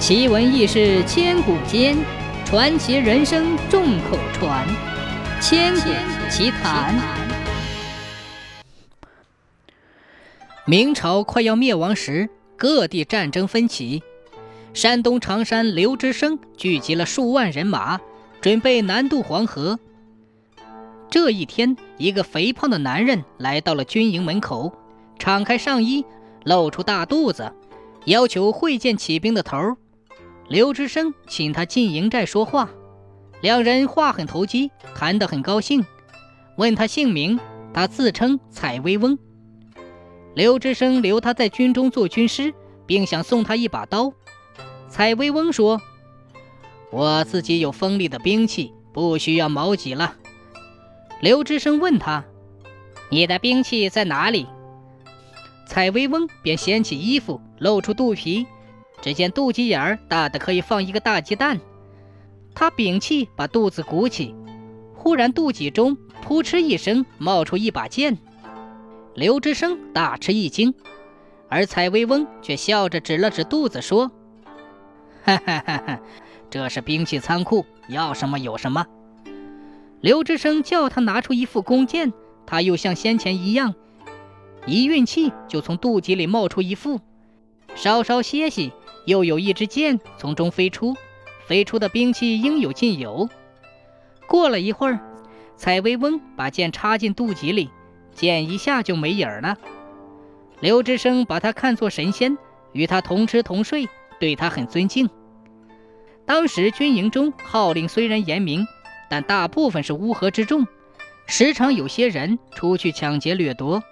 奇闻异事千古间，传奇人生众口传。千古奇谈。明朝快要灭亡时，各地战争纷起。山东常山刘知升聚集了数万人马，准备南渡黄河。这一天，一个肥胖的男人来到了军营门口，敞开上衣，露出大肚子，要求会见起兵的头儿。刘知升请他进营寨说话，两人话很投机，谈得很高兴。问他姓名，他自称采薇翁。刘知升留他在军中做军师，并想送他一把刀。采薇翁说：“我自己有锋利的兵器，不需要矛戟了。”刘知升问他：“你的兵器在哪里？”采薇翁便掀起衣服，露出肚皮，只见肚脐眼儿大的可以放一个大鸡蛋。他屏气把肚子鼓起，忽然肚脐中扑哧一声冒出一把剑。刘知升大吃一惊，而采薇翁却笑着指了指肚子说。哈哈哈！哈，这是兵器仓库，要什么有什么。刘之生叫他拿出一副弓箭，他又像先前一样，一运气就从肚脐里冒出一副。稍稍歇息，又有一支箭从中飞出，飞出的兵器应有尽有。过了一会儿，采薇翁把剑插进肚脐里，剑一下就没影儿了。刘志生把他看作神仙，与他同吃同睡。对他很尊敬。当时军营中号令虽然严明，但大部分是乌合之众，时常有些人出去抢劫掠夺。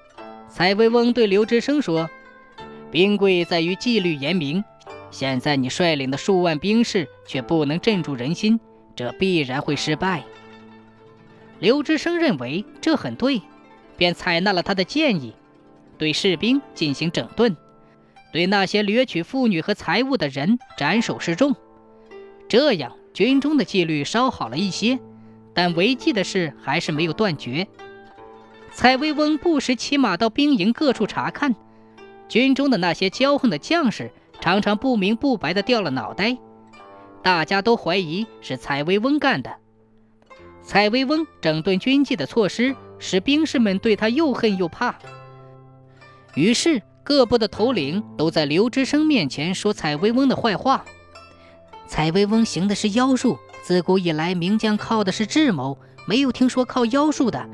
采薇翁对刘知升说：“兵贵在于纪律严明，现在你率领的数万兵士却不能镇住人心，这必然会失败。”刘知生认为这很对，便采纳了他的建议，对士兵进行整顿。对那些掠取妇女和财物的人斩首示众，这样军中的纪律稍好了一些，但违纪的事还是没有断绝。蔡威翁不时骑马到兵营各处查看，军中的那些骄横的将士常常不明不白地掉了脑袋，大家都怀疑是蔡威翁干的。蔡威翁整顿军纪的措施，使兵士们对他又恨又怕，于是。各部的头领都在刘知生面前说蔡威翁的坏话。蔡威翁行的是妖术，自古以来名将靠的是智谋，没有听说靠妖术的。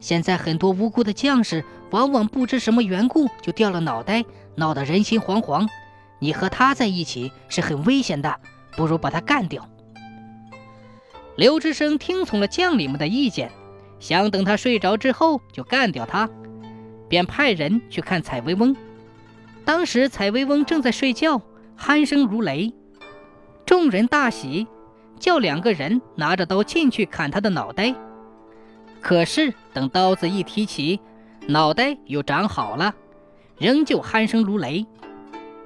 现在很多无辜的将士，往往不知什么缘故就掉了脑袋，闹得人心惶惶。你和他在一起是很危险的，不如把他干掉。刘知升听从了将领们的意见，想等他睡着之后就干掉他，便派人去看采薇翁。当时采薇翁正在睡觉，鼾声如雷，众人大喜，叫两个人拿着刀进去砍他的脑袋。可是等刀子一提起，脑袋又长好了，仍旧鼾声如雷。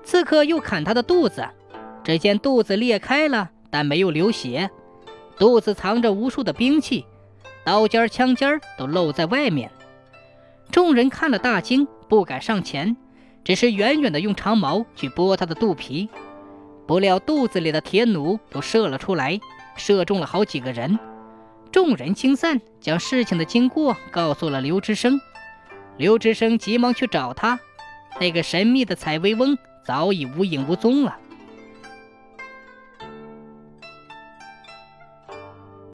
刺客又砍他的肚子，只见肚子裂开了，但没有流血，肚子藏着无数的兵器，刀尖、枪尖都露在外面。众人看了大惊，不敢上前。只是远远的用长矛去拨他的肚皮，不料肚子里的铁弩都射了出来，射中了好几个人。众人惊散，将事情的经过告诉了刘知生。刘知生急忙去找他，那个神秘的采薇翁早已无影无踪了。